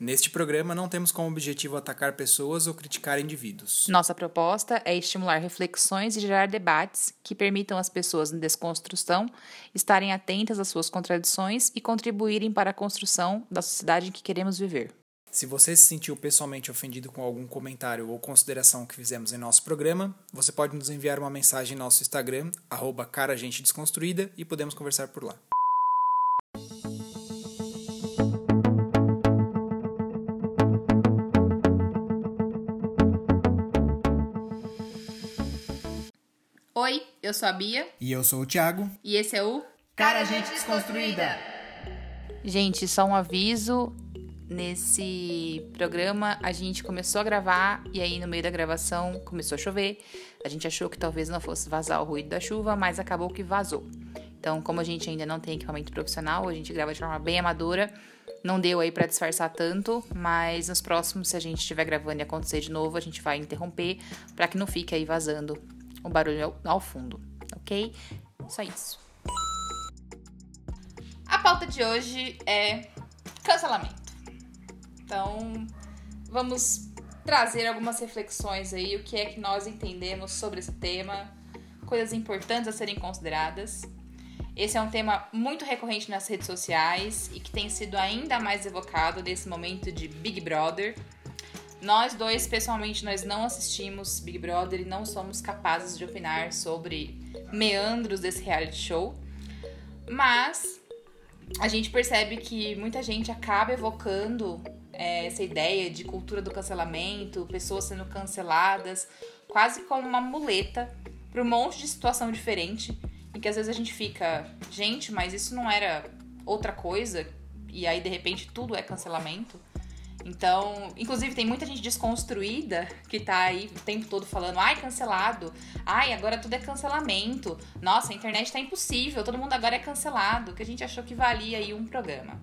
Neste programa, não temos como objetivo atacar pessoas ou criticar indivíduos. Nossa proposta é estimular reflexões e gerar debates que permitam às pessoas em desconstrução estarem atentas às suas contradições e contribuírem para a construção da sociedade em que queremos viver. Se você se sentiu pessoalmente ofendido com algum comentário ou consideração que fizemos em nosso programa, você pode nos enviar uma mensagem em nosso Instagram, arroba caragentedesconstruída, e podemos conversar por lá. Eu sou a Bia. E eu sou o Thiago. E esse é o Cara Gente Desconstruída. Gente, só um aviso. Nesse programa a gente começou a gravar e aí no meio da gravação começou a chover. A gente achou que talvez não fosse vazar o ruído da chuva, mas acabou que vazou. Então, como a gente ainda não tem equipamento profissional, a gente grava de forma bem amadora. Não deu aí para disfarçar tanto, mas nos próximos, se a gente estiver gravando e acontecer de novo, a gente vai interromper para que não fique aí vazando o barulho ao fundo, ok? Só isso. A pauta de hoje é cancelamento. Então, vamos trazer algumas reflexões aí, o que é que nós entendemos sobre esse tema, coisas importantes a serem consideradas. Esse é um tema muito recorrente nas redes sociais e que tem sido ainda mais evocado nesse momento de Big Brother. Nós dois, pessoalmente, nós não assistimos Big Brother e não somos capazes de opinar sobre meandros desse reality show. Mas a gente percebe que muita gente acaba evocando é, essa ideia de cultura do cancelamento, pessoas sendo canceladas, quase como uma muleta para um monte de situação diferente, em que às vezes a gente fica, gente, mas isso não era outra coisa, e aí de repente tudo é cancelamento. Então, inclusive tem muita gente desconstruída que tá aí o tempo todo falando, ai, cancelado, ai, agora tudo é cancelamento, nossa, a internet tá impossível, todo mundo agora é cancelado, que a gente achou que valia aí um programa.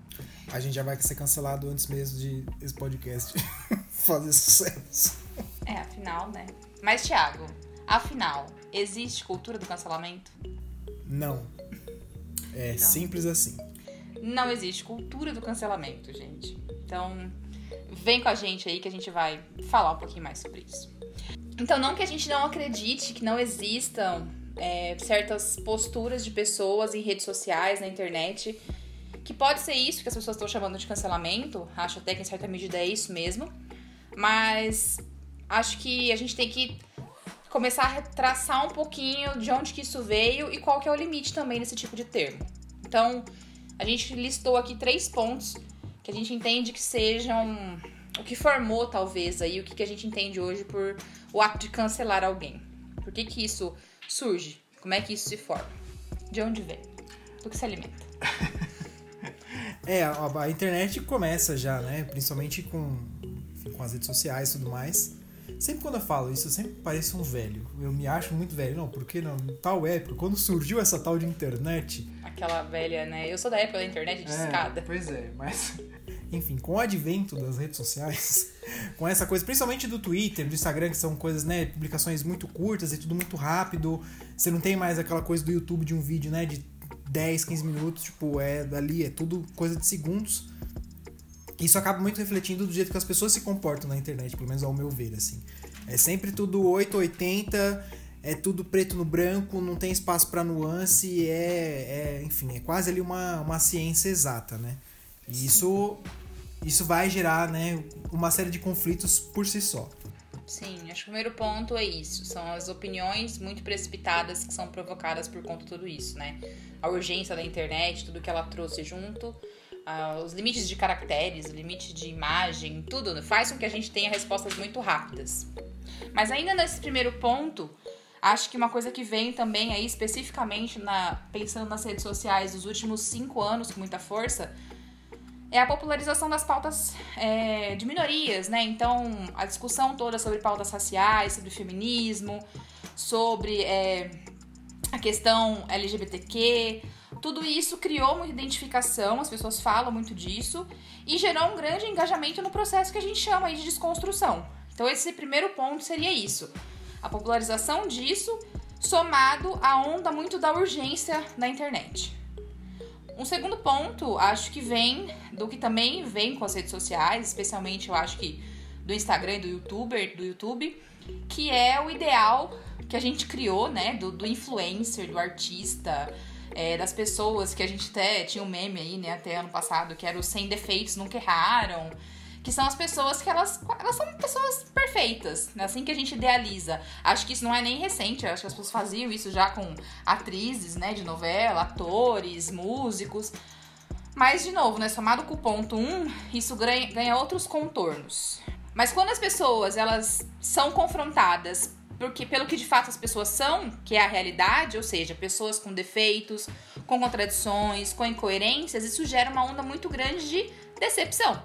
A gente já vai ser cancelado antes mesmo de esse podcast fazer sucesso. É, afinal, né? Mas, Thiago, afinal, existe cultura do cancelamento? Não. É Então. simples assim. Não existe cultura do cancelamento, gente. Então, vem com a gente aí que a gente vai falar um pouquinho mais sobre isso. Então, não que a gente não acredite que não existam é, certas posturas de pessoas em redes sociais, na internet, que pode ser isso que as pessoas estão chamando de cancelamento. Acho até que em certa medida é isso mesmo. Mas acho que a gente tem que começar a traçar um pouquinho de onde que isso veio e qual que é o limite também desse tipo de termo. Então, a gente listou aqui três pontos que a gente entende que sejam o que formou talvez aí o que, que a gente entende hoje por o ato de cancelar alguém. Por que que isso surge? Como é que isso se forma? De onde vem? Do que se alimenta? É, a, a internet começa já, né? Principalmente com, com as redes sociais e tudo mais. Sempre quando eu falo isso, eu sempre pareço um velho. Eu me acho muito velho. Não, porque não, tal época, quando surgiu essa tal de internet, Aquela velha, né? Eu sou da época da internet de escada. Pois é, mas. Enfim, com o advento das redes sociais, com essa coisa, principalmente do Twitter, do Instagram, que são coisas, né, publicações muito curtas e tudo muito rápido. Você não tem mais aquela coisa do YouTube de um vídeo, né, de 10, 15 minutos, tipo, é dali, é tudo coisa de segundos. Isso acaba muito refletindo do jeito que as pessoas se comportam na internet, pelo menos ao meu ver, assim. É sempre tudo 880, é tudo preto no branco, não tem espaço para nuance, é, é, enfim, é quase ali uma, uma ciência exata, né? E isso, isso vai gerar, né, uma série de conflitos por si só. Sim, acho que o primeiro ponto é isso. São as opiniões muito precipitadas que são provocadas por conta de tudo isso, né? A urgência da internet, tudo que ela trouxe junto, ah, os limites de caracteres, o limite de imagem, tudo faz com que a gente tenha respostas muito rápidas. Mas ainda nesse primeiro ponto, acho que uma coisa que vem também aí especificamente na pensando nas redes sociais dos últimos cinco anos com muita força é a popularização das pautas é, de minorias, né? Então, a discussão toda sobre pautas raciais, sobre feminismo, sobre é, a questão LGBTQ, tudo isso criou muita identificação, as pessoas falam muito disso, e gerou um grande engajamento no processo que a gente chama de desconstrução. Então, esse primeiro ponto seria isso: a popularização disso, somado à onda muito da urgência da internet. Um segundo ponto, acho que vem do que também vem com as redes sociais, especialmente eu acho que do Instagram e do YouTuber, do YouTube, que é o ideal que a gente criou, né? Do, do influencer, do artista, é, das pessoas que a gente até tinha um meme aí, né, até ano passado, que era os sem defeitos nunca erraram. Que são as pessoas que elas, elas são pessoas perfeitas, né? Assim que a gente idealiza. Acho que isso não é nem recente, acho que as pessoas faziam isso já com atrizes, né, de novela, atores, músicos. Mas, de novo, né, somado com o ponto 1, um, isso ganha, ganha outros contornos. Mas quando as pessoas elas são confrontadas porque pelo que de fato as pessoas são, que é a realidade, ou seja, pessoas com defeitos, com contradições, com incoerências, isso gera uma onda muito grande de decepção.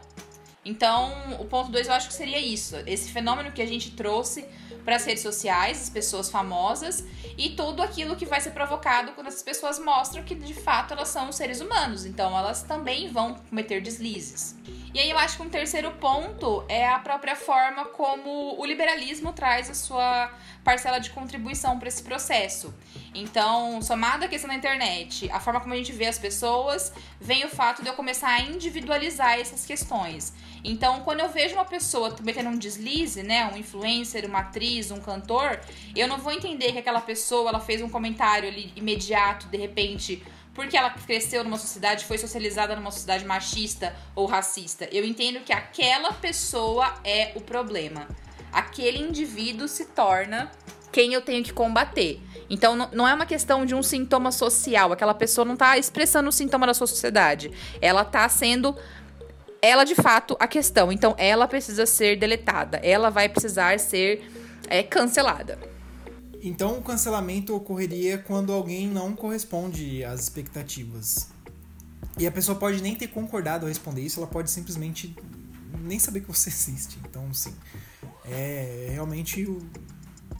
Então, o ponto 2 eu acho que seria isso, esse fenômeno que a gente trouxe para as redes sociais, as pessoas famosas e tudo aquilo que vai ser provocado quando essas pessoas mostram que de fato elas são seres humanos, então elas também vão cometer deslizes. E aí eu acho que um terceiro ponto é a própria forma como o liberalismo traz a sua parcela de contribuição para esse processo. Então, somado à questão da internet, a forma como a gente vê as pessoas, vem o fato de eu começar a individualizar essas questões. Então, quando eu vejo uma pessoa cometendo um deslize, né, um influencer, uma atriz, um cantor, eu não vou entender que aquela pessoa ela fez um comentário ali imediato, de repente, porque ela cresceu numa sociedade, foi socializada numa sociedade machista ou racista. Eu entendo que aquela pessoa é o problema. Aquele indivíduo se torna quem eu tenho que combater. Então não é uma questão de um sintoma social. Aquela pessoa não está expressando o sintoma da sua sociedade. Ela está sendo ela de fato a questão. Então ela precisa ser deletada. Ela vai precisar ser é, cancelada. Então o cancelamento ocorreria quando alguém não corresponde às expectativas. E a pessoa pode nem ter concordado a responder isso, ela pode simplesmente nem saber que você existe. Então, sim, é realmente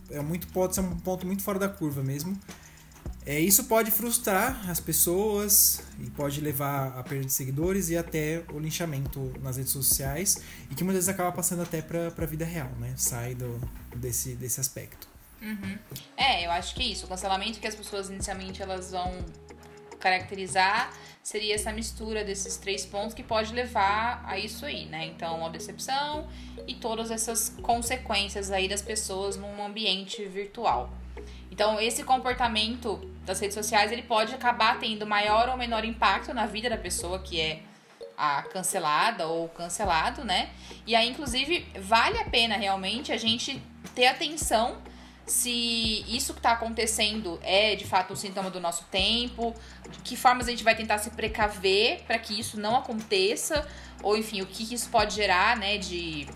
é muito pode ser um ponto muito fora da curva mesmo. É, isso pode frustrar as pessoas e pode levar a perda de seguidores e até o linchamento nas redes sociais e que muitas vezes acaba passando até para a vida real, né? Sai do, desse, desse aspecto. Uhum. É, eu acho que é isso. O cancelamento que as pessoas inicialmente elas vão caracterizar seria essa mistura desses três pontos que pode levar a isso aí, né? Então, a decepção e todas essas consequências aí das pessoas num ambiente virtual. Então, esse comportamento das redes sociais, ele pode acabar tendo maior ou menor impacto na vida da pessoa que é a cancelada ou cancelado, né? E aí, inclusive, vale a pena realmente a gente ter atenção se isso que está acontecendo é de fato um sintoma do nosso tempo, de que formas a gente vai tentar se precaver para que isso não aconteça, ou enfim, o que isso pode gerar, né, de,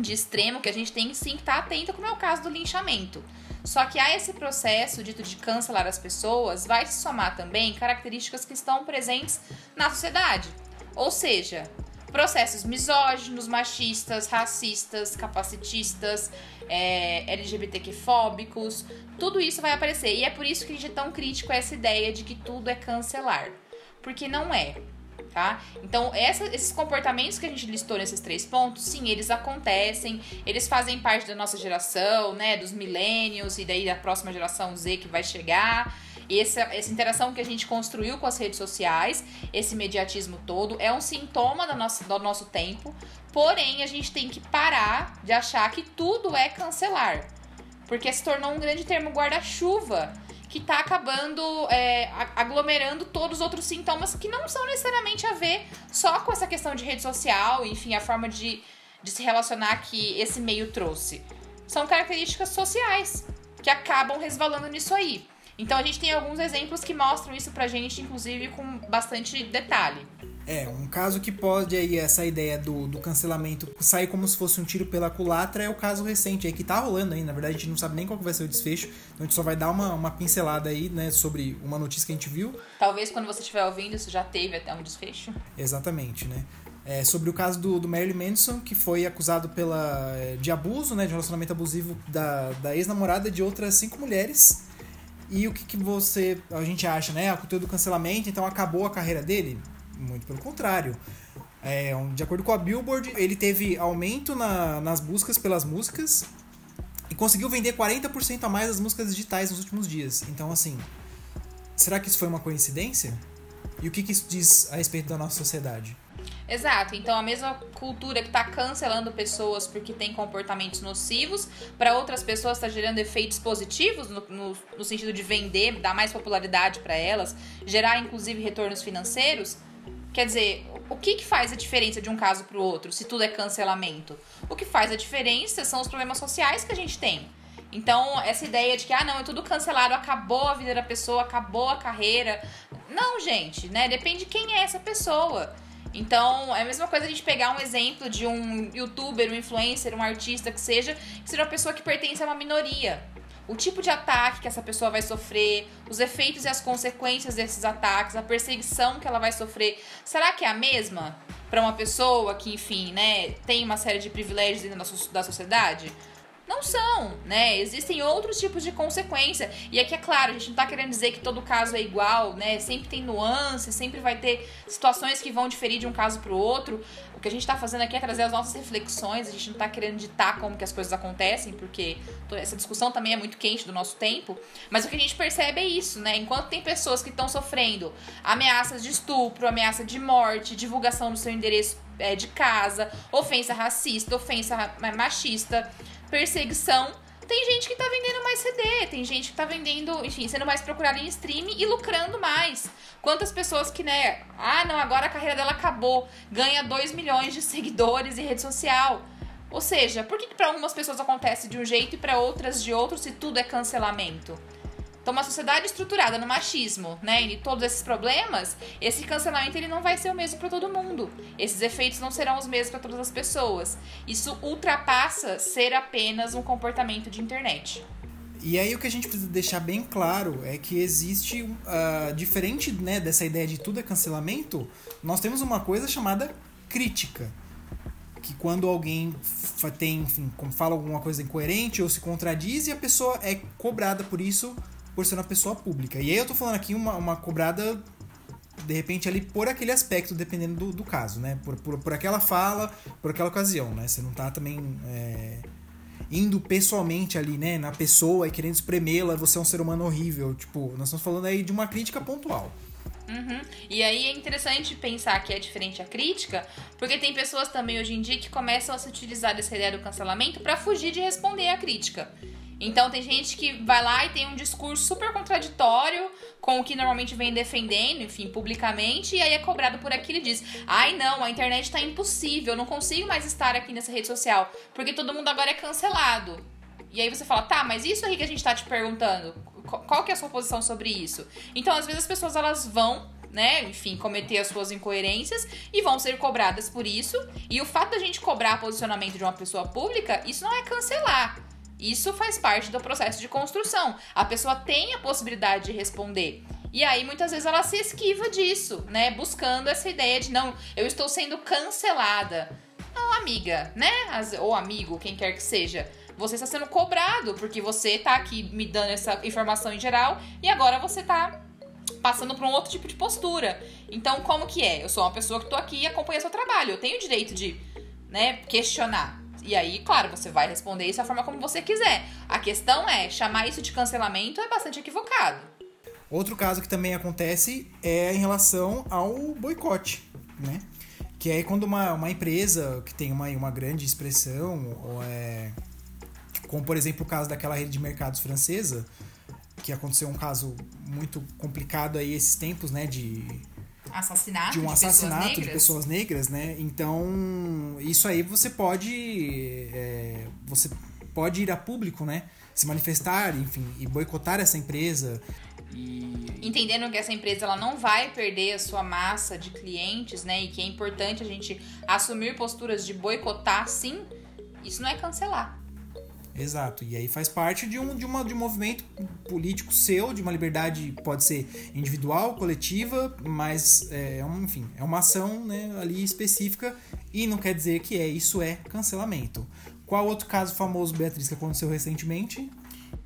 de extremo, que a gente tem sim que estar tá atento, como é o caso do linchamento. Só que a esse processo dito de cancelar as pessoas vai se somar também características que estão presentes na sociedade. Ou seja, processos misóginos, machistas, racistas, capacitistas, é, LGBTQ-fóbicos, tudo isso vai aparecer. E é por isso que a gente é tão crítico a essa ideia de que tudo é cancelar. Porque não é. Tá? Então, essa, esses comportamentos que a gente listou nesses três pontos, sim, eles acontecem, eles fazem parte da nossa geração, né? Dos milênios e daí da próxima geração Z que vai chegar essa, essa interação que a gente construiu com as redes sociais, esse mediatismo todo, é um sintoma do nosso, do nosso tempo. Porém, a gente tem que parar de achar que tudo é cancelar. Porque se tornou um grande termo guarda-chuva que está acabando é, aglomerando todos os outros sintomas que não são necessariamente a ver só com essa questão de rede social, enfim, a forma de, de se relacionar que esse meio trouxe. São características sociais que acabam resvalando nisso aí. Então a gente tem alguns exemplos que mostram isso pra gente, inclusive com bastante detalhe. É, um caso que pode aí, essa ideia do, do cancelamento sair como se fosse um tiro pela culatra é o caso recente aí, que tá rolando aí, na verdade a gente não sabe nem qual vai ser o desfecho, então a gente só vai dar uma, uma pincelada aí, né, sobre uma notícia que a gente viu. Talvez quando você estiver ouvindo isso já teve até um desfecho. Exatamente, né. É, sobre o caso do, do Marilyn Manson, que foi acusado pela, é, de abuso, né, de relacionamento abusivo da, da ex-namorada de outras cinco mulheres, e o que, que você a gente acha, né? A cultura do cancelamento, então acabou a carreira dele? Muito pelo contrário. É, de acordo com a Billboard, ele teve aumento na, nas buscas pelas músicas e conseguiu vender 40% a mais das músicas digitais nos últimos dias. Então, assim, será que isso foi uma coincidência? E o que, que isso diz a respeito da nossa sociedade? Exato. Então a mesma cultura que está cancelando pessoas porque tem comportamentos nocivos, para outras pessoas está gerando efeitos positivos no, no, no, sentido de vender, dar mais popularidade para elas, gerar inclusive retornos financeiros. Quer dizer, o que, que faz a diferença de um caso para o outro, se tudo é cancelamento? O que faz a diferença são os problemas sociais que a gente tem. Então, essa ideia de que, ah, não, é tudo cancelado, acabou a vida da pessoa, acabou a carreira. Não, gente, né? Depende de quem é essa pessoa. Então, é a mesma coisa a gente pegar um exemplo de um youtuber, um influencer, um artista que seja, que seja uma pessoa que pertence a uma minoria. O tipo de ataque que essa pessoa vai sofrer, os efeitos e as consequências desses ataques, a perseguição que ela vai sofrer, será que é a mesma para uma pessoa que, enfim, né, tem uma série de privilégios dentro da sociedade? Não são, né? Existem outros tipos de consequência. E aqui é claro, a gente não tá querendo dizer que todo caso é igual, né? Sempre tem nuances, sempre vai ter situações que vão diferir de um caso para o outro. O que a gente tá fazendo aqui é trazer as nossas reflexões, a gente não tá querendo ditar como que as coisas acontecem, porque essa discussão também é muito quente do nosso tempo. Mas o que a gente percebe é isso, né? Enquanto tem pessoas que estão sofrendo ameaças de estupro, ameaça de morte, divulgação do seu endereço é, de casa, ofensa racista, ofensa machista perseguição. Tem gente que tá vendendo mais CD, tem gente que tá vendendo, enfim, sendo mais procurada em streaming e lucrando mais. Quantas pessoas que, né, ah, não, agora a carreira dela acabou, ganha 2 milhões de seguidores em rede social. Ou seja, por que, que para algumas pessoas acontece de um jeito e para outras de outro se tudo é cancelamento? Então, uma sociedade estruturada no machismo, né, e todos esses problemas, esse cancelamento ele não vai ser o mesmo para todo mundo. Esses efeitos não serão os mesmos para todas as pessoas. Isso ultrapassa ser apenas um comportamento de internet. E aí o que a gente precisa deixar bem claro é que existe, uh, diferente né, dessa ideia de tudo é cancelamento, nós temos uma coisa chamada crítica. Que quando alguém tem, enfim, fala alguma coisa incoerente ou se contradiz e a pessoa é cobrada por isso por ser uma pessoa pública. E aí eu tô falando aqui uma, uma cobrada, de repente, ali por aquele aspecto, dependendo do, do caso, né? Por, por, por aquela fala, por aquela ocasião, né? Você não tá também é, indo pessoalmente ali, né? Na pessoa e querendo espremê-la, você é um ser humano horrível. Tipo, nós estamos falando aí de uma crítica pontual. Uhum. E aí é interessante pensar que é diferente a crítica, porque tem pessoas também hoje em dia que começam a se utilizar dessa ideia do cancelamento para fugir de responder à crítica. Então tem gente que vai lá e tem um discurso super contraditório com o que normalmente vem defendendo, enfim, publicamente, e aí é cobrado por aquilo e diz: ai não, a internet tá impossível, eu não consigo mais estar aqui nessa rede social, porque todo mundo agora é cancelado. E aí você fala, tá, mas isso aí que a gente tá te perguntando, qual que é a sua posição sobre isso? Então, às vezes as pessoas elas vão né, enfim, cometer as suas incoerências e vão ser cobradas por isso. E o fato da gente cobrar posicionamento de uma pessoa pública, isso não é cancelar. Isso faz parte do processo de construção. A pessoa tem a possibilidade de responder. E aí, muitas vezes, ela se esquiva disso, né? Buscando essa ideia de não, eu estou sendo cancelada. Não, amiga, né? Ou amigo, quem quer que seja. Você está sendo cobrado, porque você está aqui me dando essa informação em geral e agora você está passando por um outro tipo de postura. Então, como que é? Eu sou uma pessoa que estou aqui e acompanha seu trabalho. Eu tenho o direito de, né, questionar. E aí, claro, você vai responder isso da forma como você quiser. A questão é, chamar isso de cancelamento é bastante equivocado. Outro caso que também acontece é em relação ao boicote, né? Que é quando uma, uma empresa que tem uma, uma grande expressão, ou é, como por exemplo o caso daquela rede de mercados francesa, que aconteceu um caso muito complicado aí esses tempos, né? De assassinato de um de assassinato pessoas de pessoas negras, né? Então, isso aí você pode é, você pode ir a público, né? Se manifestar, enfim, e boicotar essa empresa. E... Entendendo que essa empresa ela não vai perder a sua massa de clientes, né? E que é importante a gente assumir posturas de boicotar, sim. Isso não é cancelar. Exato. E aí faz parte de um, de, uma, de um movimento político seu, de uma liberdade, pode ser individual, coletiva, mas é, é um, enfim, é uma ação né, ali específica e não quer dizer que é isso é cancelamento. Qual outro caso famoso, Beatriz, que aconteceu recentemente?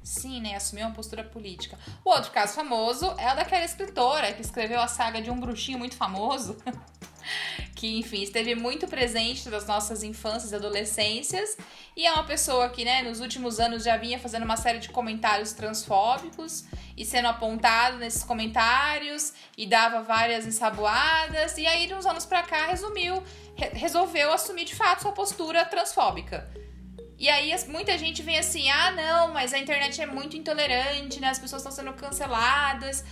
Sim, né? Assumiu uma postura política. O outro caso famoso é o daquela escritora que escreveu a saga de um bruxinho muito famoso. que, enfim, esteve muito presente nas nossas infâncias e adolescências. E é uma pessoa que, né, nos últimos anos já vinha fazendo uma série de comentários transfóbicos e sendo apontado nesses comentários e dava várias ensaboadas. E aí, de uns anos pra cá, resumiu, re resolveu assumir de fato sua postura transfóbica. E aí muita gente vem assim, ah não, mas a internet é muito intolerante, né? As pessoas estão sendo canceladas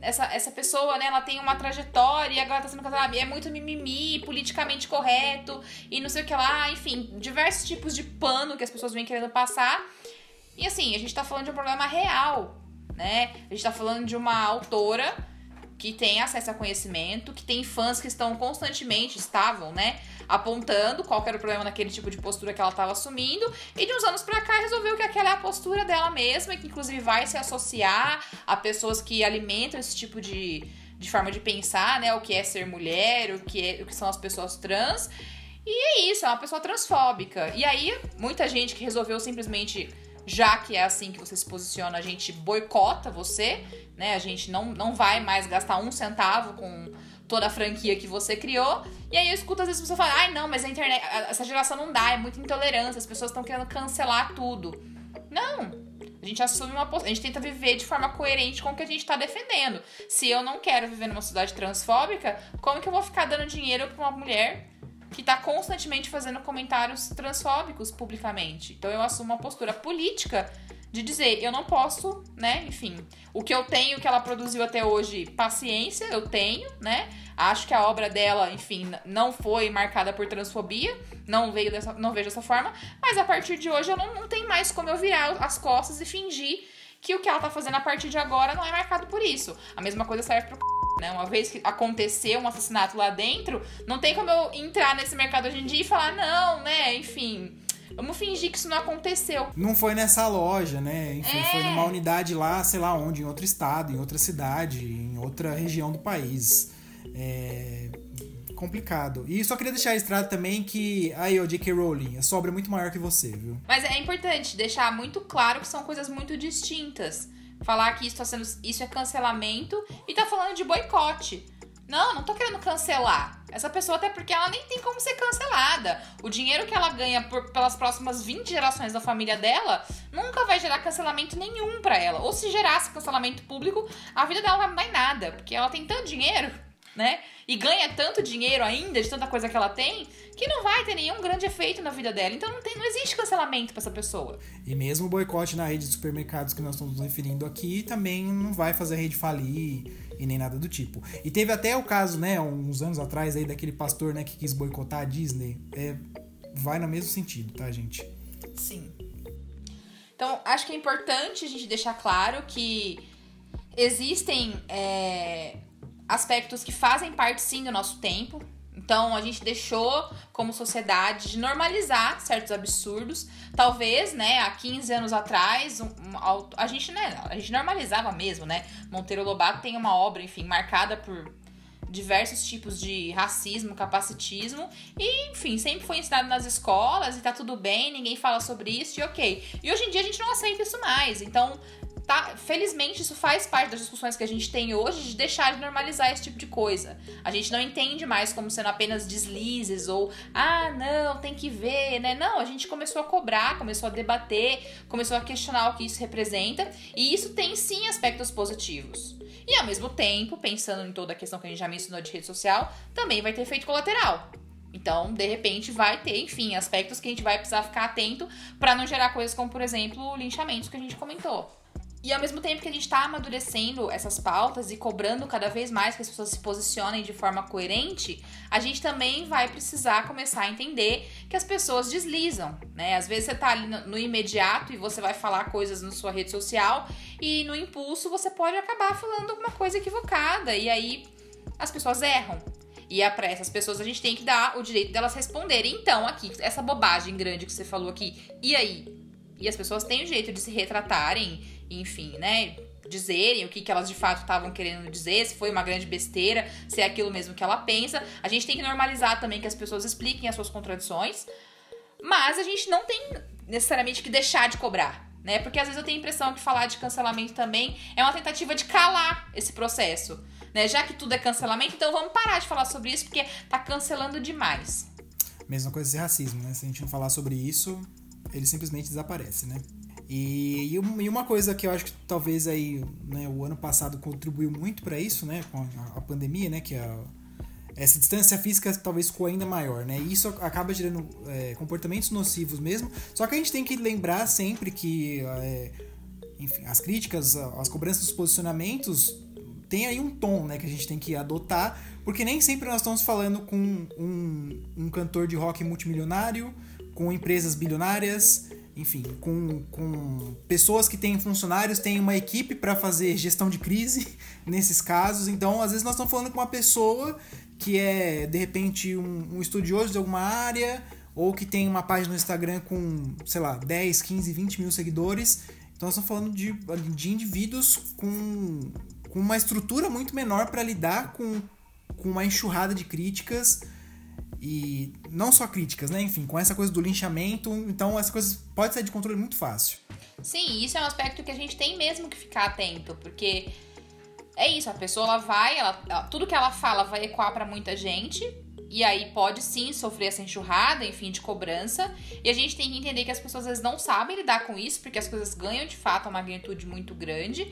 essa, essa pessoa, né, ela tem uma trajetória e agora tá sendo cancelada. É muito mimimi, politicamente correto e não sei o que lá. Enfim, diversos tipos de pano que as pessoas vêm querendo passar. E assim, a gente tá falando de um problema real, né? A gente tá falando de uma autora que tem acesso a conhecimento, que tem fãs que estão constantemente, estavam, né, apontando qual era o problema naquele tipo de postura que ela estava assumindo, e de uns anos para cá resolveu que aquela é a postura dela mesma, e que inclusive vai se associar a pessoas que alimentam esse tipo de, de forma de pensar, né, o que é ser mulher, o que, é, o que são as pessoas trans, e é isso, é uma pessoa transfóbica. E aí, muita gente que resolveu simplesmente já que é assim que você se posiciona, a gente boicota você, né? A gente não, não vai mais gastar um centavo com toda a franquia que você criou. E aí eu escuto às vezes você falar, ai não, mas a internet, essa geração não dá, é muita intolerância, as pessoas estão querendo cancelar tudo. Não. A gente assume uma a gente tenta viver de forma coerente com o que a gente está defendendo. Se eu não quero viver numa sociedade transfóbica, como que eu vou ficar dando dinheiro para uma mulher que está constantemente fazendo comentários transfóbicos publicamente. Então eu assumo uma postura política de dizer, eu não posso, né? Enfim, o que eu tenho que ela produziu até hoje, paciência, eu tenho, né? Acho que a obra dela, enfim, não foi marcada por transfobia, não veio dessa, não vejo dessa forma, mas a partir de hoje eu não, não tenho mais como eu virar as costas e fingir que o que ela tá fazendo a partir de agora não é marcado por isso. A mesma coisa serve pro né? Uma vez que aconteceu um assassinato lá dentro, não tem como eu entrar nesse mercado hoje em dia e falar, não, né? Enfim. Vamos fingir que isso não aconteceu. Não foi nessa loja, né? Enfim, é. foi numa unidade lá, sei lá onde, em outro estado, em outra cidade, em outra região do país. É complicado. E só queria deixar registrado também que aí, o J.K. Rowling, a sobra é muito maior que você, viu? Mas é importante deixar muito claro que são coisas muito distintas falar que isso, tá sendo, isso é cancelamento e tá falando de boicote. Não, não tô querendo cancelar. Essa pessoa, até porque ela nem tem como ser cancelada. O dinheiro que ela ganha por, pelas próximas 20 gerações da família dela nunca vai gerar cancelamento nenhum para ela. Ou se gerasse cancelamento público, a vida dela vai mudar em nada. Porque ela tem tanto dinheiro, né? e ganha tanto dinheiro ainda de tanta coisa que ela tem, que não vai ter nenhum grande efeito na vida dela. Então não, tem, não existe cancelamento para essa pessoa. E mesmo o boicote na rede de supermercados que nós estamos nos referindo aqui também não vai fazer a rede falir e nem nada do tipo. E teve até o caso, né, uns anos atrás aí daquele pastor, né, que quis boicotar a Disney. É, vai no mesmo sentido, tá, gente? Sim. Então, acho que é importante a gente deixar claro que existem é, aspectos que fazem parte sim do nosso tempo. Então a gente deixou como sociedade de normalizar certos absurdos. Talvez, né, há 15 anos atrás, um, um, a gente, né, a gente normalizava mesmo, né? Monteiro Lobato tem uma obra, enfim, marcada por diversos tipos de racismo, capacitismo, e enfim, sempre foi ensinado nas escolas e tá tudo bem, ninguém fala sobre isso e ok. E hoje em dia a gente não aceita isso mais. Então, tá, felizmente isso faz parte das discussões que a gente tem hoje de deixar de normalizar esse tipo de coisa. A gente não entende mais como sendo apenas deslizes ou ah, não, tem que ver, né? Não, a gente começou a cobrar, começou a debater, começou a questionar o que isso representa, e isso tem sim aspectos positivos. E ao mesmo tempo, pensando em toda a questão que a gente já mencionou de rede social, também vai ter efeito colateral. Então, de repente, vai ter, enfim, aspectos que a gente vai precisar ficar atento para não gerar coisas como, por exemplo, linchamentos que a gente comentou. E ao mesmo tempo que a gente está amadurecendo essas pautas e cobrando cada vez mais que as pessoas se posicionem de forma coerente, a gente também vai precisar começar a entender que as pessoas deslizam, né? Às vezes você está ali no imediato e você vai falar coisas na sua rede social e no impulso você pode acabar falando alguma coisa equivocada e aí as pessoas erram. E é para essas pessoas a gente tem que dar o direito delas responderem. Então, aqui, essa bobagem grande que você falou aqui, e aí? E as pessoas têm o jeito de se retratarem, enfim, né? Dizerem o que, que elas de fato estavam querendo dizer, se foi uma grande besteira, se é aquilo mesmo que ela pensa. A gente tem que normalizar também que as pessoas expliquem as suas contradições, mas a gente não tem necessariamente que deixar de cobrar, né? Porque às vezes eu tenho a impressão que falar de cancelamento também é uma tentativa de calar esse processo. né? Já que tudo é cancelamento, então vamos parar de falar sobre isso porque tá cancelando demais. Mesma coisa de racismo, né? Se a gente não falar sobre isso, ele simplesmente desaparece, né? E, e uma coisa que eu acho que talvez aí, né, o ano passado contribuiu muito para isso, né, com a, a pandemia, né, que a, essa distância física talvez ficou ainda maior, né? E isso acaba gerando é, comportamentos nocivos mesmo. Só que a gente tem que lembrar sempre que, é, enfim, as críticas, as cobranças dos posicionamentos tem aí um tom, né, que a gente tem que adotar, porque nem sempre nós estamos falando com um, um cantor de rock multimilionário, com empresas bilionárias, enfim, com, com pessoas que têm funcionários, têm uma equipe para fazer gestão de crise nesses casos. Então, às vezes nós estamos falando com uma pessoa que é, de repente, um, um estudioso de alguma área ou que tem uma página no Instagram com, sei lá, 10, 15, 20 mil seguidores. Então, nós estamos falando de, de indivíduos com, com uma estrutura muito menor para lidar com, com uma enxurrada de críticas e não só críticas, né? Enfim, com essa coisa do linchamento, então essa coisa pode sair de controle muito fácil. Sim, isso é um aspecto que a gente tem mesmo que ficar atento, porque é isso, a pessoa ela vai, ela tudo que ela fala vai ecoar para muita gente, e aí pode sim sofrer essa enxurrada, enfim, de cobrança. E a gente tem que entender que as pessoas às vezes não sabem lidar com isso, porque as coisas ganham de fato uma magnitude muito grande,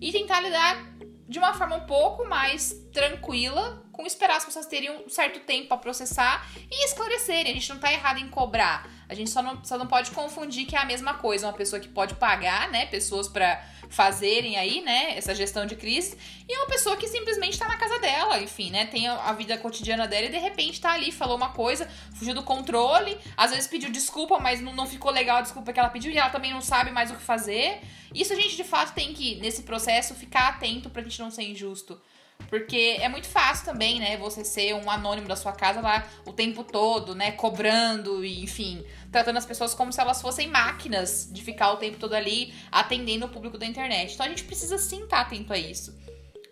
e tentar lidar de uma forma um pouco mais tranquila, com esperar as pessoas terem um certo tempo para processar e esclarecerem. A gente não tá errado em cobrar. A gente só não, só não pode confundir que é a mesma coisa. Uma pessoa que pode pagar, né, pessoas para fazerem aí, né, essa gestão de crise, e uma pessoa que simplesmente tá na casa dela, enfim, né, tem a vida cotidiana dela e de repente tá ali, falou uma coisa, fugiu do controle, às vezes pediu desculpa, mas não, não ficou legal a desculpa que ela pediu e ela também não sabe mais o que fazer. Isso a gente de fato tem que, nesse processo, ficar atento pra gente não ser injusto. Porque é muito fácil também, né? Você ser um anônimo da sua casa lá o tempo todo, né? Cobrando e, enfim, tratando as pessoas como se elas fossem máquinas de ficar o tempo todo ali atendendo o público da internet. Então a gente precisa sim estar atento a isso.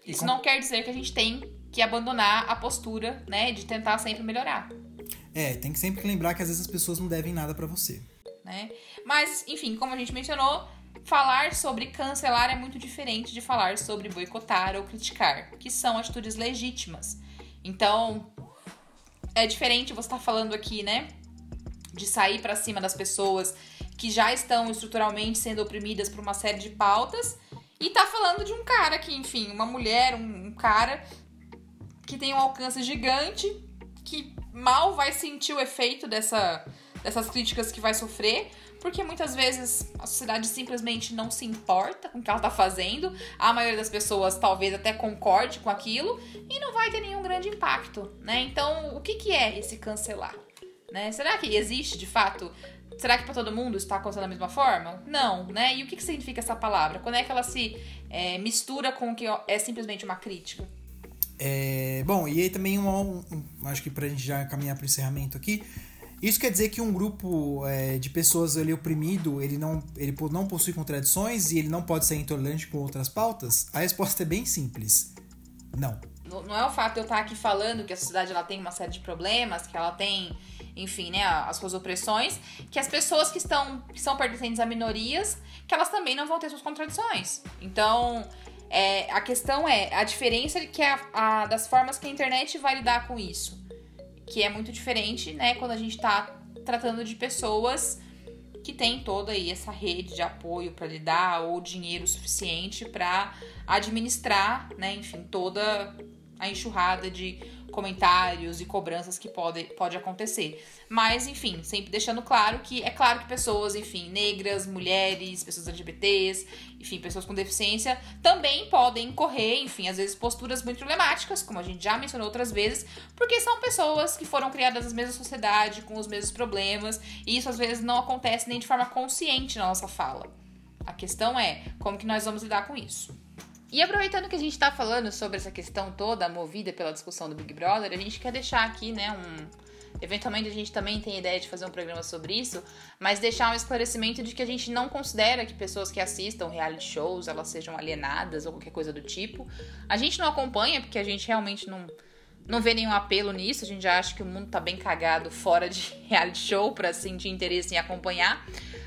Isso não quer dizer que a gente tem que abandonar a postura, né? De tentar sempre melhorar. É, tem que sempre lembrar que às vezes as pessoas não devem nada para você. Né? Mas, enfim, como a gente mencionou, falar sobre cancelar é muito diferente de falar sobre boicotar ou criticar, que são atitudes legítimas. Então, é diferente você estar tá falando aqui, né, de sair para cima das pessoas que já estão estruturalmente sendo oprimidas por uma série de pautas e tá falando de um cara que, enfim, uma mulher, um, um cara que tem um alcance gigante, que mal vai sentir o efeito dessa, dessas críticas que vai sofrer, porque muitas vezes a sociedade simplesmente não se importa com o que ela tá fazendo, a maioria das pessoas talvez até concorde com aquilo e não vai ter nenhum grande impacto, né? Então, o que, que é esse cancelar? Né? Será que existe de fato? Será que para todo mundo está acontecendo da mesma forma? Não, né? E o que, que significa essa palavra? Quando é que ela se é, mistura com o que é simplesmente uma crítica? É, bom, e aí também um, um, acho que pra gente já caminhar para o encerramento aqui, isso quer dizer que um grupo é, de pessoas ali oprimido, ele não, ele não possui contradições e ele não pode ser intolerante com outras pautas? A resposta é bem simples. Não. Não é o fato de eu estar aqui falando que a sociedade ela tem uma série de problemas, que ela tem, enfim, né, as suas opressões, que as pessoas que estão que são pertencentes a minorias, que elas também não vão ter suas contradições. Então, é, a questão é a diferença que a, a, das formas que a internet vai lidar com isso que é muito diferente, né, quando a gente tá tratando de pessoas que têm toda aí essa rede de apoio para lidar ou dinheiro suficiente para administrar, né, enfim, toda a enxurrada de comentários e cobranças que pode, pode acontecer. Mas, enfim, sempre deixando claro que é claro que pessoas, enfim, negras, mulheres, pessoas LGBTs, enfim, pessoas com deficiência, também podem correr, enfim, às vezes posturas muito problemáticas, como a gente já mencionou outras vezes, porque são pessoas que foram criadas na mesma sociedade, com os mesmos problemas, e isso às vezes não acontece nem de forma consciente na nossa fala. A questão é como que nós vamos lidar com isso. E aproveitando que a gente está falando sobre essa questão toda movida pela discussão do Big Brother, a gente quer deixar aqui, né, um. Eventualmente a gente também tem ideia de fazer um programa sobre isso, mas deixar um esclarecimento de que a gente não considera que pessoas que assistam reality shows elas sejam alienadas ou qualquer coisa do tipo. A gente não acompanha porque a gente realmente não não vê nenhum apelo nisso, a gente já acha que o mundo tá bem cagado fora de reality show pra sentir interesse em acompanhar.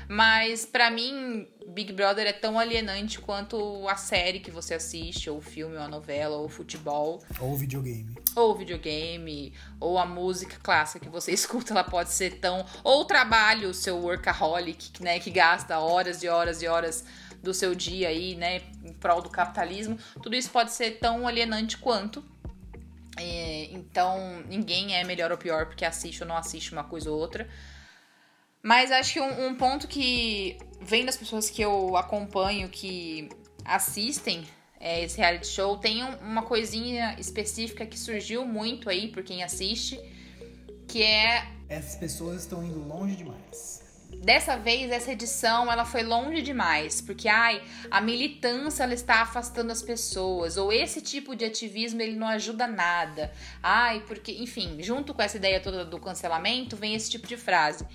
Mas para mim, Big Brother é tão alienante quanto a série que você assiste, ou o filme, ou a novela, ou o futebol. Ou o videogame. Ou o videogame, ou a música clássica que você escuta, ela pode ser tão. Ou o trabalho, o seu workaholic, né, que gasta horas e horas e horas do seu dia aí, né, em prol do capitalismo. Tudo isso pode ser tão alienante quanto. É, então, ninguém é melhor ou pior porque assiste ou não assiste uma coisa ou outra. Mas acho que um, um ponto que vem das pessoas que eu acompanho, que assistem é, esse reality show, tem uma coisinha específica que surgiu muito aí por quem assiste, que é. Essas pessoas estão indo longe demais. Dessa vez, essa edição, ela foi longe demais, porque, ai, a militância, ela está afastando as pessoas, ou esse tipo de ativismo, ele não ajuda nada. Ai, porque, enfim, junto com essa ideia toda do cancelamento, vem esse tipo de frase.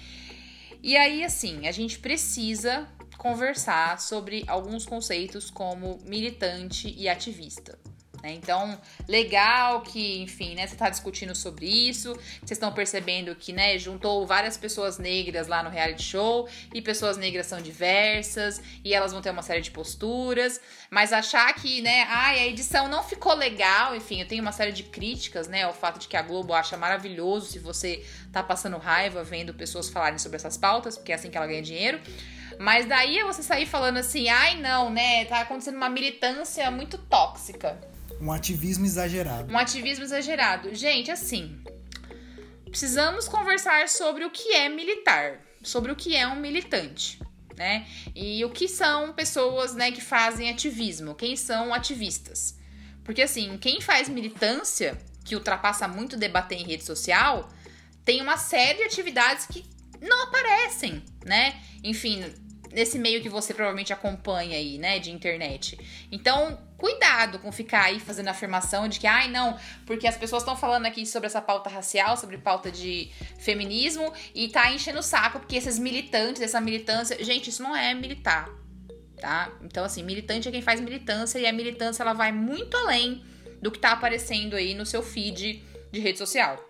E aí, assim, a gente precisa conversar sobre alguns conceitos como militante e ativista. Né? Então, legal que, enfim, né, você está discutindo sobre isso, vocês estão percebendo que, né, juntou várias pessoas negras lá no reality show, e pessoas negras são diversas, e elas vão ter uma série de posturas, mas achar que, né, ai, a edição não ficou legal, enfim, eu tenho uma série de críticas, né, ao fato de que a Globo acha maravilhoso se você tá passando raiva vendo pessoas falarem sobre essas pautas, porque é assim que ela ganha dinheiro. Mas daí é você sair falando assim, ai não, né? Tá acontecendo uma militância muito tóxica. Um ativismo exagerado. Um ativismo exagerado. Gente, assim, precisamos conversar sobre o que é militar, sobre o que é um militante, né? E o que são pessoas, né, que fazem ativismo, quem são ativistas. Porque assim, quem faz militância, que ultrapassa muito debater em rede social, tem uma série de atividades que não aparecem, né? Enfim, nesse meio que você provavelmente acompanha aí, né, de internet. Então, cuidado com ficar aí fazendo afirmação de que, ai, não, porque as pessoas estão falando aqui sobre essa pauta racial, sobre pauta de feminismo, e tá enchendo o saco porque esses militantes, essa militância. Gente, isso não é militar, tá? Então, assim, militante é quem faz militância, e a militância ela vai muito além do que tá aparecendo aí no seu feed de rede social.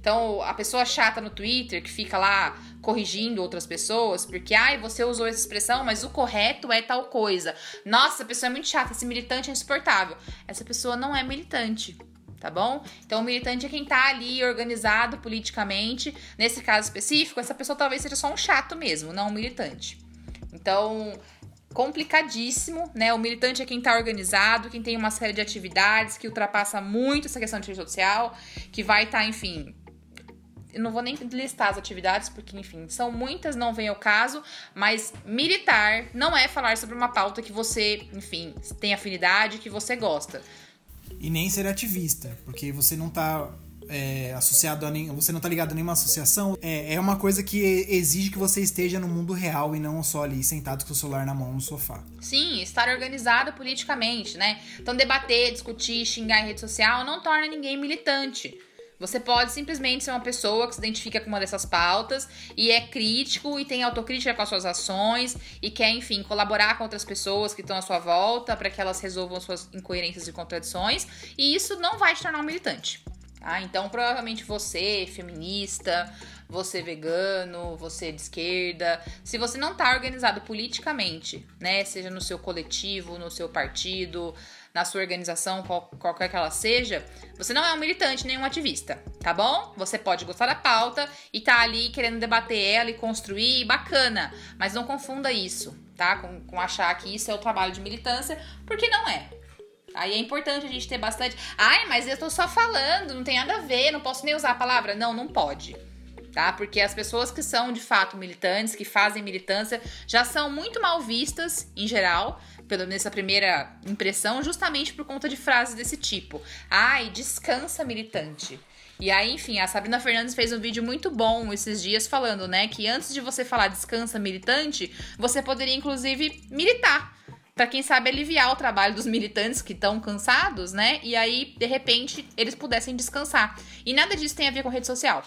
Então, a pessoa chata no Twitter que fica lá corrigindo outras pessoas, porque, ai, você usou essa expressão, mas o correto é tal coisa. Nossa, a pessoa é muito chata, esse militante é insuportável. Essa pessoa não é militante. Tá bom? Então, o militante é quem tá ali organizado politicamente. Nesse caso específico, essa pessoa talvez seja só um chato mesmo, não um militante. Então, complicadíssimo, né? O militante é quem está organizado, quem tem uma série de atividades que ultrapassa muito essa questão de rede social, que vai estar, tá, enfim, não vou nem listar as atividades, porque, enfim, são muitas, não vem ao caso, mas militar não é falar sobre uma pauta que você, enfim, tem afinidade, que você gosta. E nem ser ativista, porque você não tá é, associado a nenhum. Você não tá ligado a nenhuma associação. É, é uma coisa que exige que você esteja no mundo real e não só ali sentado com o celular na mão no sofá. Sim, estar organizado politicamente, né? Então, debater, discutir, xingar em rede social não torna ninguém militante. Você pode simplesmente ser uma pessoa que se identifica com uma dessas pautas e é crítico e tem autocrítica com as suas ações e quer, enfim, colaborar com outras pessoas que estão à sua volta para que elas resolvam suas incoerências e contradições. E isso não vai te tornar um militante. Tá? Então, provavelmente você, feminista, você vegano, você de esquerda, se você não está organizado politicamente, né, seja no seu coletivo, no seu partido, na sua organização, qual, qualquer que ela seja, você não é um militante nem um ativista, tá bom? Você pode gostar da pauta e tá ali querendo debater ela e construir, bacana, mas não confunda isso, tá? Com, com achar que isso é o trabalho de militância, porque não é. Aí é importante a gente ter bastante. Ai, mas eu tô só falando, não tem nada a ver, não posso nem usar a palavra. Não, não pode tá? Porque as pessoas que são de fato militantes, que fazem militância, já são muito mal vistas em geral, pelo nessa primeira impressão, justamente por conta de frases desse tipo. Ai, descansa militante. E aí, enfim, a Sabrina Fernandes fez um vídeo muito bom esses dias falando, né, que antes de você falar descansa militante, você poderia inclusive militar. Para quem sabe aliviar o trabalho dos militantes que estão cansados, né? E aí, de repente, eles pudessem descansar. E nada disso tem a ver com rede social.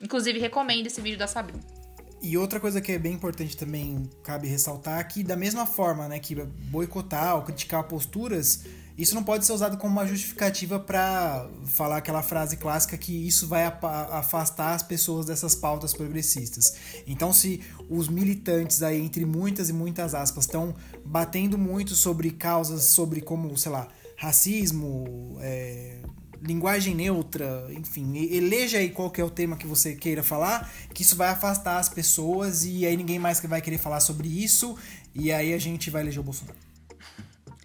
Inclusive, recomendo esse vídeo da Sabrina. E outra coisa que é bem importante também, cabe ressaltar, que da mesma forma né, que boicotar ou criticar posturas, isso não pode ser usado como uma justificativa para falar aquela frase clássica que isso vai afastar as pessoas dessas pautas progressistas. Então, se os militantes aí, entre muitas e muitas aspas, estão batendo muito sobre causas sobre como, sei lá, racismo, é, linguagem neutra, enfim, eleja aí qual que é o tema que você queira falar, que isso vai afastar as pessoas e aí ninguém mais vai querer falar sobre isso e aí a gente vai eleger o Bolsonaro.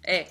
É,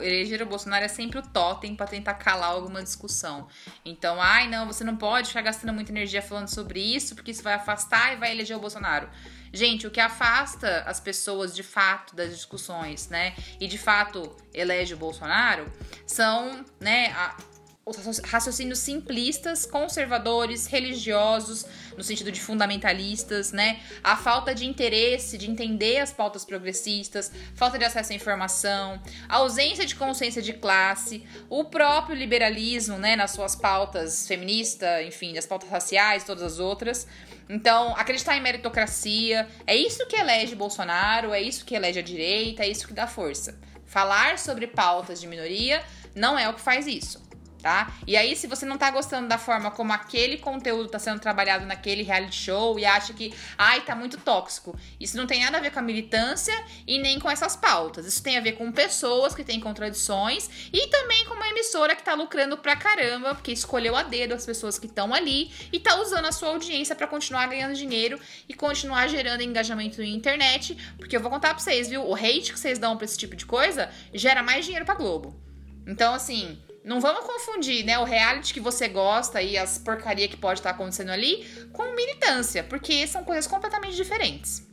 eleger o Bolsonaro é sempre o totem para tentar calar alguma discussão. Então, ai não, você não pode ficar gastando muita energia falando sobre isso, porque isso vai afastar e vai eleger o Bolsonaro. Gente, o que afasta as pessoas de fato das discussões, né? E de fato elege o Bolsonaro são, né, a, os raciocínios simplistas, conservadores, religiosos, no sentido de fundamentalistas, né? A falta de interesse de entender as pautas progressistas, falta de acesso à informação, a ausência de consciência de classe, o próprio liberalismo, né, nas suas pautas feminista, enfim, das pautas raciais, todas as outras. Então, acreditar em meritocracia, é isso que elege Bolsonaro, é isso que elege a direita, é isso que dá força. Falar sobre pautas de minoria não é o que faz isso tá? E aí, se você não tá gostando da forma como aquele conteúdo tá sendo trabalhado naquele reality show e acha que, ai, tá muito tóxico, isso não tem nada a ver com a militância e nem com essas pautas. Isso tem a ver com pessoas que têm contradições e também com uma emissora que tá lucrando pra caramba, porque escolheu a dedo as pessoas que estão ali e tá usando a sua audiência para continuar ganhando dinheiro e continuar gerando engajamento na internet, porque eu vou contar pra vocês, viu? O hate que vocês dão pra esse tipo de coisa gera mais dinheiro pra Globo. Então, assim, não vamos confundir, né, o reality que você gosta e as porcaria que pode estar acontecendo ali com militância, porque são coisas completamente diferentes.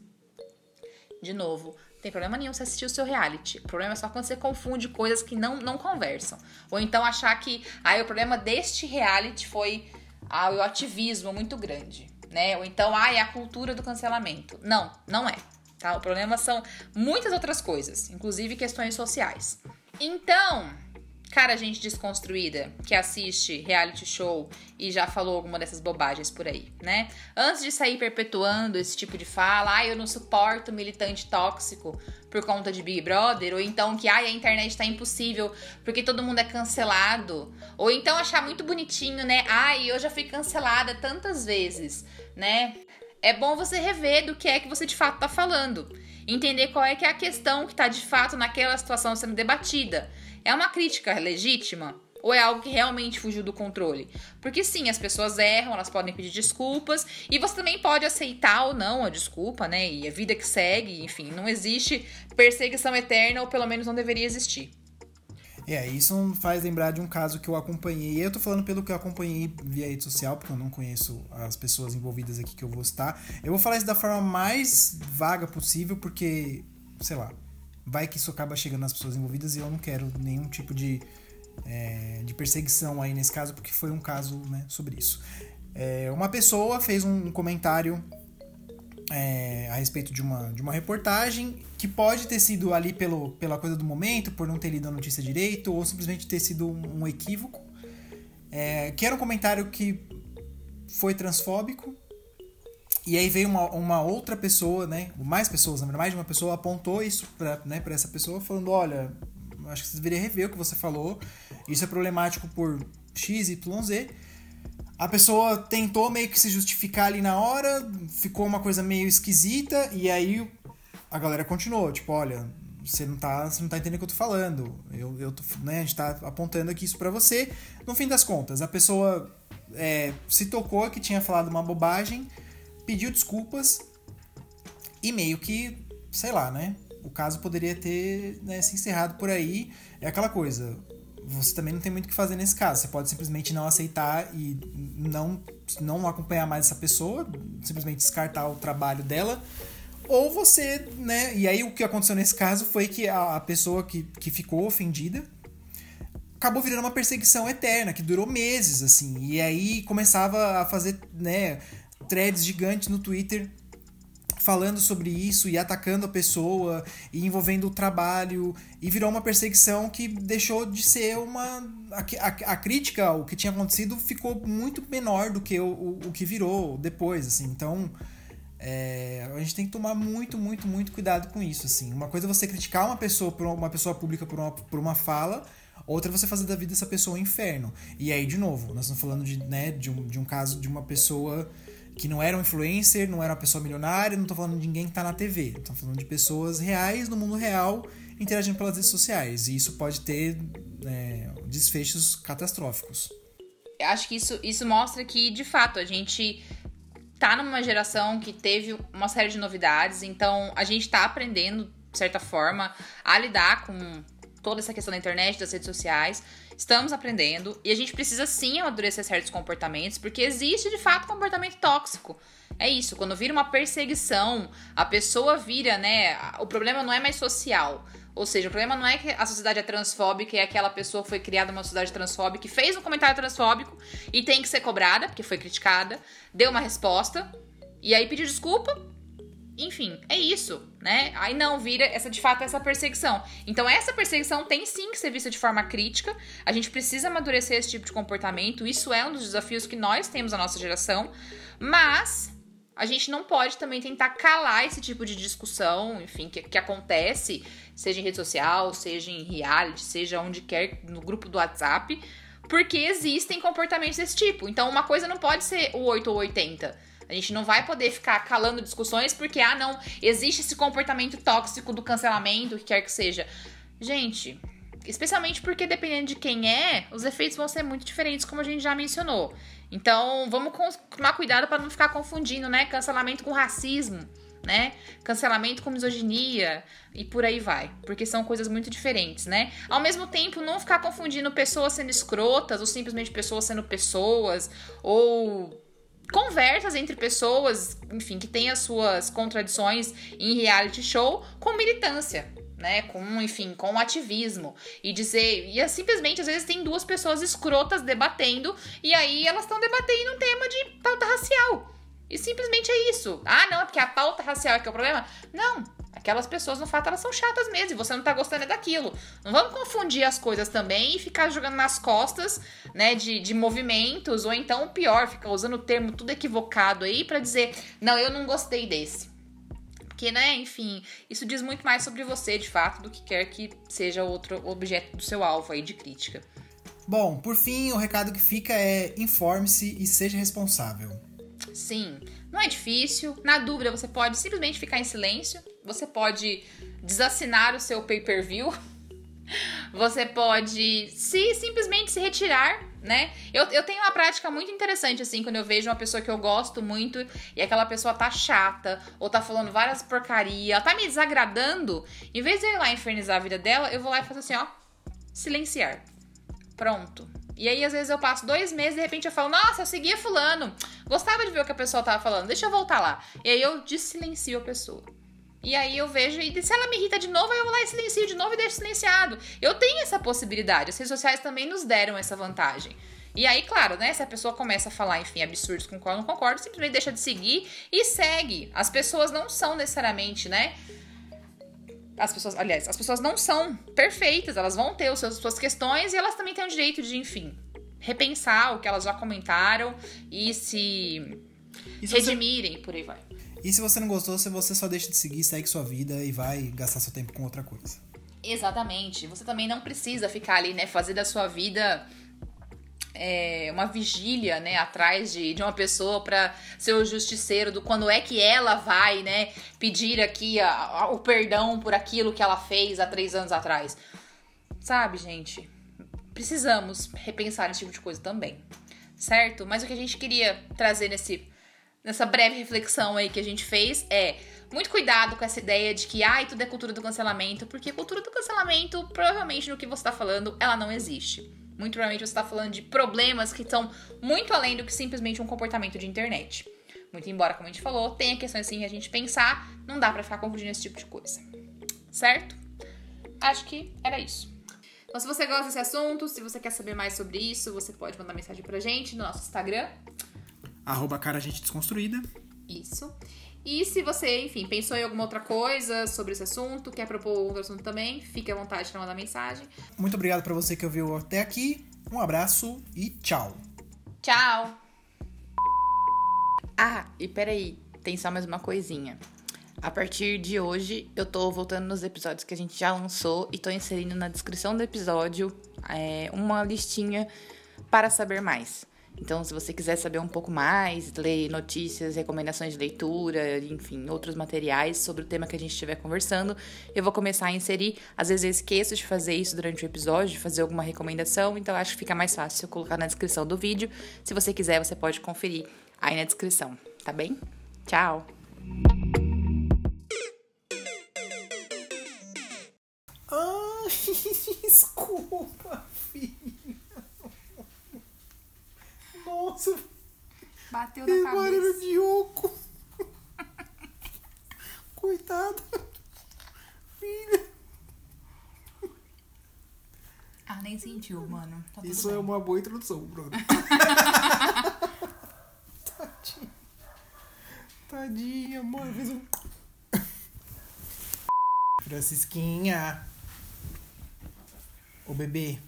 De novo, não tem problema nenhum você assistir o seu reality. O problema é só quando você confunde coisas que não, não conversam. Ou então achar que ah, o problema deste reality foi ah, o ativismo muito grande, né? Ou então, ah, é a cultura do cancelamento. Não, não é. Tá? O problema são muitas outras coisas, inclusive questões sociais. Então, cara, gente desconstruída que assiste reality show e já falou alguma dessas bobagens por aí, né? Antes de sair perpetuando esse tipo de fala, ah, eu não suporto militante tóxico por conta de Big Brother, ou então que ai, a internet tá impossível porque todo mundo é cancelado, ou então achar muito bonitinho, né? Ai, eu já fui cancelada tantas vezes, né? É bom você rever do que é que você de fato tá falando. Entender qual é que é a questão que tá de fato naquela situação sendo debatida é uma crítica legítima? Ou é algo que realmente fugiu do controle? Porque sim, as pessoas erram, elas podem pedir desculpas, e você também pode aceitar ou não a desculpa, né? E a vida que segue, enfim, não existe perseguição eterna, ou pelo menos não deveria existir. É, isso faz lembrar de um caso que eu acompanhei. Eu tô falando pelo que eu acompanhei via rede social, porque eu não conheço as pessoas envolvidas aqui que eu vou citar. Eu vou falar isso da forma mais vaga possível, porque, sei lá, vai que isso acaba chegando nas pessoas envolvidas e eu não quero nenhum tipo de, é, de perseguição aí nesse caso, porque foi um caso né, sobre isso. É, uma pessoa fez um comentário é, a respeito de uma, de uma reportagem que pode ter sido ali pelo, pela coisa do momento, por não ter lido a notícia direito, ou simplesmente ter sido um, um equívoco. É, que era um comentário que foi transfóbico, e aí veio uma, uma outra pessoa, né? Mais pessoas, mais de uma pessoa apontou isso pra, né, pra essa pessoa, falando: olha, acho que você deveria rever o que você falou. Isso é problemático por X, Y, Z. A pessoa tentou meio que se justificar ali na hora, ficou uma coisa meio esquisita, e aí a galera continuou, tipo, olha, você não tá, você não tá entendendo o que eu tô falando. Eu, eu tô, né, a gente tá apontando aqui isso para você. No fim das contas, a pessoa é, se tocou que tinha falado uma bobagem, pediu desculpas e meio que, sei lá, né? O caso poderia ter né, se encerrado por aí. É aquela coisa. Você também não tem muito o que fazer nesse caso. Você pode simplesmente não aceitar e não, não acompanhar mais essa pessoa, simplesmente descartar o trabalho dela. Ou você, né? E aí o que aconteceu nesse caso foi que a, a pessoa que, que ficou ofendida acabou virando uma perseguição eterna, que durou meses, assim. E aí começava a fazer, né? Threads gigantes no Twitter falando sobre isso e atacando a pessoa e envolvendo o trabalho e virou uma perseguição que deixou de ser uma a, a, a crítica ao que tinha acontecido ficou muito menor do que o, o, o que virou depois assim então É, a gente tem que tomar muito, muito, muito cuidado com isso, assim. Uma coisa é você criticar uma pessoa por uma pessoa pública por uma, por uma fala, outra é você fazer da vida dessa pessoa um inferno. E aí, de novo, nós estamos falando de, né, de, um, de um caso de uma pessoa que não era um influencer, não era uma pessoa milionária, não estou falando de ninguém que está na TV. Estou falando de pessoas reais no mundo real interagindo pelas redes sociais. E isso pode ter é, desfechos catastróficos. Eu acho que isso, isso mostra que, de fato, a gente tá numa geração que teve uma série de novidades, então a gente tá aprendendo, de certa forma, a lidar com toda essa questão da internet, das redes sociais. Estamos aprendendo e a gente precisa sim amadurecer certos comportamentos, porque existe de fato comportamento tóxico. É isso, quando vira uma perseguição, a pessoa vira, né? O problema não é mais social. Ou seja, o problema não é que a sociedade é transfóbica e aquela pessoa foi criada numa sociedade transfóbica e fez um comentário transfóbico e tem que ser cobrada, porque foi criticada, deu uma resposta e aí pediu desculpa. Enfim, é isso, né? Aí não vira essa de fato essa perseguição. Então essa perseguição tem sim que ser vista de forma crítica. A gente precisa amadurecer esse tipo de comportamento. Isso é um dos desafios que nós temos na nossa geração, mas a gente não pode também tentar calar esse tipo de discussão, enfim, que, que acontece, seja em rede social, seja em reality, seja onde quer, no grupo do WhatsApp, porque existem comportamentos desse tipo. Então, uma coisa não pode ser o 8 ou 80. A gente não vai poder ficar calando discussões porque, ah, não, existe esse comportamento tóxico do cancelamento, o que quer que seja. Gente, especialmente porque dependendo de quem é, os efeitos vão ser muito diferentes, como a gente já mencionou. Então, vamos tomar cuidado para não ficar confundindo, né? Cancelamento com racismo, né? Cancelamento com misoginia e por aí vai, porque são coisas muito diferentes, né? Ao mesmo tempo, não ficar confundindo pessoas sendo escrotas ou simplesmente pessoas sendo pessoas ou conversas entre pessoas, enfim, que têm as suas contradições em reality show com militância, né, com, enfim, com ativismo e dizer, e é simplesmente às vezes tem duas pessoas escrotas debatendo e aí elas estão debatendo um tema de pauta racial. E simplesmente é isso. Ah, não, é porque a pauta racial é que é o problema? Não. Aquelas pessoas, no fato, elas são chatas mesmo. E você não tá gostando é daquilo. Não vamos confundir as coisas também e ficar jogando nas costas, né, de, de movimentos. Ou então, pior, ficar usando o termo tudo equivocado aí para dizer, não, eu não gostei desse. Porque, né, enfim, isso diz muito mais sobre você, de fato, do que quer que seja outro objeto do seu alvo aí de crítica. Bom, por fim, o recado que fica é informe-se e seja responsável. Sim, não é difícil. Na dúvida, você pode simplesmente ficar em silêncio. Você pode desassinar o seu pay-per-view. Você pode se simplesmente se retirar né? Eu, eu tenho uma prática muito interessante, assim, quando eu vejo uma pessoa que eu gosto muito e aquela pessoa tá chata, ou tá falando várias porcaria, tá me desagradando, em vez de eu ir lá infernizar a vida dela, eu vou lá e faço assim, ó, silenciar. Pronto. E aí, às vezes, eu passo dois meses e de repente eu falo, nossa, eu seguia fulano, gostava de ver o que a pessoa tava falando, deixa eu voltar lá. E aí eu desilencio a pessoa. E aí eu vejo, e se ela me irrita de novo, eu vou lá e silencio de novo e deixo silenciado. Eu tenho essa possibilidade. As redes sociais também nos deram essa vantagem. E aí, claro, né? Se a pessoa começa a falar, enfim, absurdos com o qual eu não concordo, simplesmente deixa de seguir e segue. As pessoas não são necessariamente, né? As pessoas, aliás, as pessoas não são perfeitas, elas vão ter as suas questões e elas também têm o direito de, enfim, repensar o que elas já comentaram e se e se redimirem, você... por aí vai. E se você não gostou, você só deixa de seguir, segue sua vida e vai gastar seu tempo com outra coisa. Exatamente. Você também não precisa ficar ali, né, fazer da sua vida é, uma vigília, né, atrás de, de uma pessoa para ser o justiceiro do quando é que ela vai, né, pedir aqui a, a, o perdão por aquilo que ela fez há três anos atrás. Sabe, gente? Precisamos repensar esse tipo de coisa também, certo? Mas o que a gente queria trazer nesse nessa breve reflexão aí que a gente fez é muito cuidado com essa ideia de que ai, tudo é cultura do cancelamento, porque cultura do cancelamento, provavelmente no que você está falando, ela não existe. Muito provavelmente você está falando de problemas que estão muito além do que simplesmente um comportamento de internet. Muito embora, como a gente falou, tenha questões assim a gente pensar, não dá para ficar confundindo esse tipo de coisa. Certo? Acho que era isso. Então, se você gosta desse assunto, se você quer saber mais sobre isso, você pode mandar mensagem pra gente no nosso Instagram, Arroba cara gente desconstruída. Isso. E se você, enfim, pensou em alguma outra coisa sobre esse assunto, quer propor outro assunto também, fique à vontade para mandar mensagem. Muito obrigado para você que ouviu até aqui. Um abraço e tchau. Tchau. Ah, e peraí. tem só mais uma coisinha. A partir de hoje, eu tô voltando nos episódios que a gente já lançou e tô inserindo na descrição do episódio é, uma listinha para saber mais. Então, se você quiser saber um pouco mais, ler notícias, recomendações de leitura, enfim, outros materiais sobre o tema que a gente estiver conversando, eu vou começar a inserir. Às vezes eu esqueço de fazer isso durante o episódio, de fazer alguma recomendação, então acho que fica mais fácil eu colocar na descrição do vídeo. Se você quiser, você pode conferir aí na descrição, tá bem? Tchau! Bateu fez barulho de oco. Coitada. Filha. Ah, nem sentiu, mano. Tá Isso bem. é uma boa introdução, Bruno. Tadinha. Tadinha, mano. Fez um. Francisquinha. Ô bebê.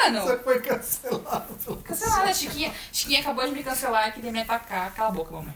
Mano? Você foi cancelado Cancelada, Chiquinha. Chiquinha acabou de me cancelar e queria me atacar. Cala a boca, mamãe.